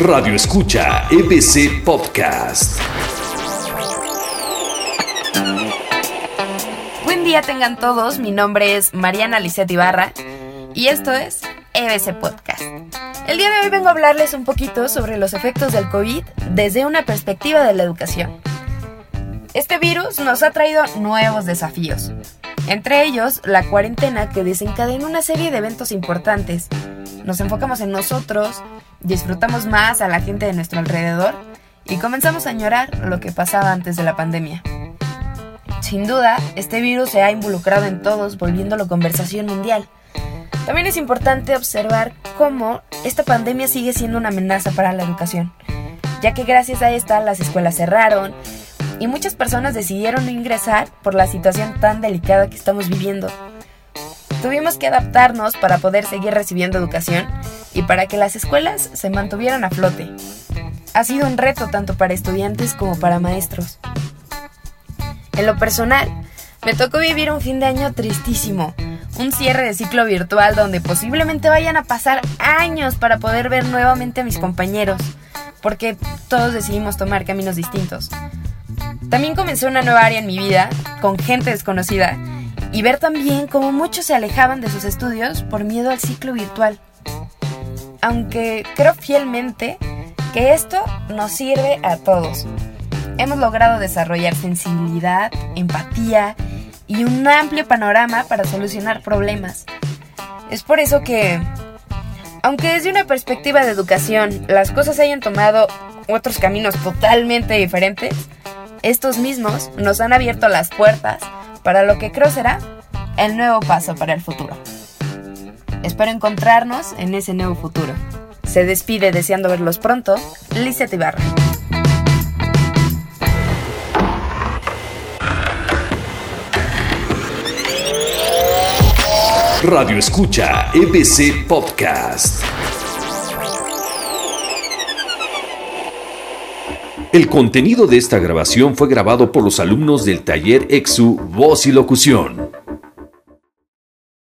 Radio Escucha EBC Podcast. Buen día tengan todos, mi nombre es Mariana Lisset Ibarra y esto es EBC Podcast. El día de hoy vengo a hablarles un poquito sobre los efectos del COVID desde una perspectiva de la educación. Este virus nos ha traído nuevos desafíos, entre ellos la cuarentena que desencadena una serie de eventos importantes. Nos enfocamos en nosotros, disfrutamos más a la gente de nuestro alrededor y comenzamos a añorar lo que pasaba antes de la pandemia. Sin duda, este virus se ha involucrado en todos, volviéndolo conversación mundial. También es importante observar cómo esta pandemia sigue siendo una amenaza para la educación, ya que gracias a esta las escuelas cerraron, y muchas personas decidieron no ingresar por la situación tan delicada que estamos viviendo. Tuvimos que adaptarnos para poder seguir recibiendo educación y para que las escuelas se mantuvieran a flote. Ha sido un reto tanto para estudiantes como para maestros. En lo personal, me tocó vivir un fin de año tristísimo, un cierre de ciclo virtual donde posiblemente vayan a pasar años para poder ver nuevamente a mis compañeros, porque todos decidimos tomar caminos distintos. También comencé una nueva área en mi vida, con gente desconocida, y ver también cómo muchos se alejaban de sus estudios por miedo al ciclo virtual. Aunque creo fielmente que esto nos sirve a todos. Hemos logrado desarrollar sensibilidad, empatía y un amplio panorama para solucionar problemas. Es por eso que, aunque desde una perspectiva de educación las cosas hayan tomado otros caminos totalmente diferentes, estos mismos nos han abierto las puertas para lo que creo será el nuevo paso para el futuro. Espero encontrarnos en ese nuevo futuro. Se despide deseando verlos pronto, Lizette Ibarra. Radio Escucha EBC Podcast. El contenido de esta grabación fue grabado por los alumnos del taller EXU Voz y Locución.